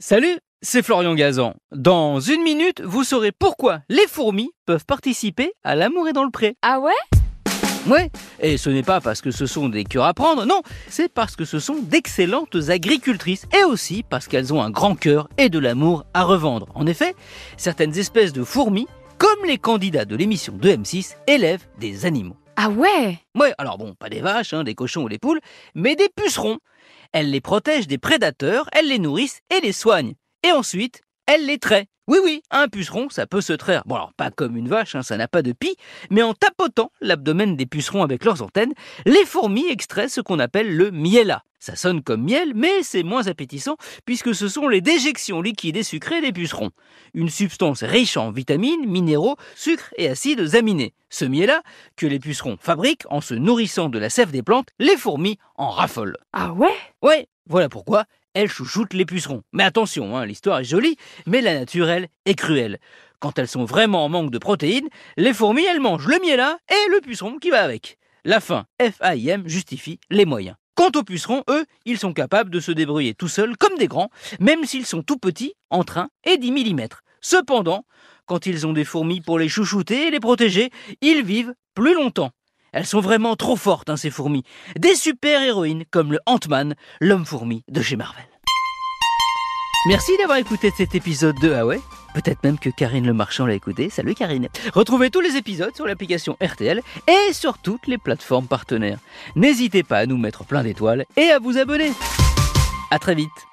Salut, c'est Florian Gazan. Dans une minute, vous saurez pourquoi les fourmis peuvent participer à l'amour et dans le pré. Ah ouais? Ouais, et ce n'est pas parce que ce sont des cœurs à prendre, non, c'est parce que ce sont d'excellentes agricultrices et aussi parce qu'elles ont un grand cœur et de l'amour à revendre. En effet, certaines espèces de fourmis, comme les candidats de l'émission de M6, élèvent des animaux. Ah ouais? Ouais, alors bon, pas des vaches, hein, des cochons ou des poules, mais des pucerons. Elles les protègent des prédateurs, elles les nourrissent et les soignent. Et ensuite, elles les traient. Oui, oui, un puceron, ça peut se traire. Bon, alors pas comme une vache, hein, ça n'a pas de pie, mais en tapotant l'abdomen des pucerons avec leurs antennes, les fourmis extraient ce qu'on appelle le miella. Ça sonne comme miel, mais c'est moins appétissant puisque ce sont les déjections liquides et sucrées des pucerons. Une substance riche en vitamines, minéraux, sucres et acides aminés. Ce miel-là, que les pucerons fabriquent en se nourrissant de la sève des plantes, les fourmis en raffolent. Ah ouais? Ouais, voilà pourquoi elles chouchoutent les pucerons. Mais attention, hein, l'histoire est jolie, mais la nature, elle, est cruelle. Quand elles sont vraiment en manque de protéines, les fourmis, elles mangent le miel-là et le puceron qui va avec. La fin, F-A-I-M, justifie les moyens. Quant aux pucerons, eux, ils sont capables de se débrouiller tout seuls comme des grands, même s'ils sont tout petits, entre 1 et 10 mm. Cependant, quand ils ont des fourmis pour les chouchouter et les protéger, ils vivent plus longtemps. Elles sont vraiment trop fortes, hein, ces fourmis. Des super-héroïnes comme le Ant-Man, l'homme-fourmi de chez Marvel. Merci d'avoir écouté cet épisode de ouais Peut-être même que Karine Le Marchand l'a écouté. Salut Karine. Retrouvez tous les épisodes sur l'application RTL et sur toutes les plateformes partenaires. N'hésitez pas à nous mettre plein d'étoiles et à vous abonner. À très vite.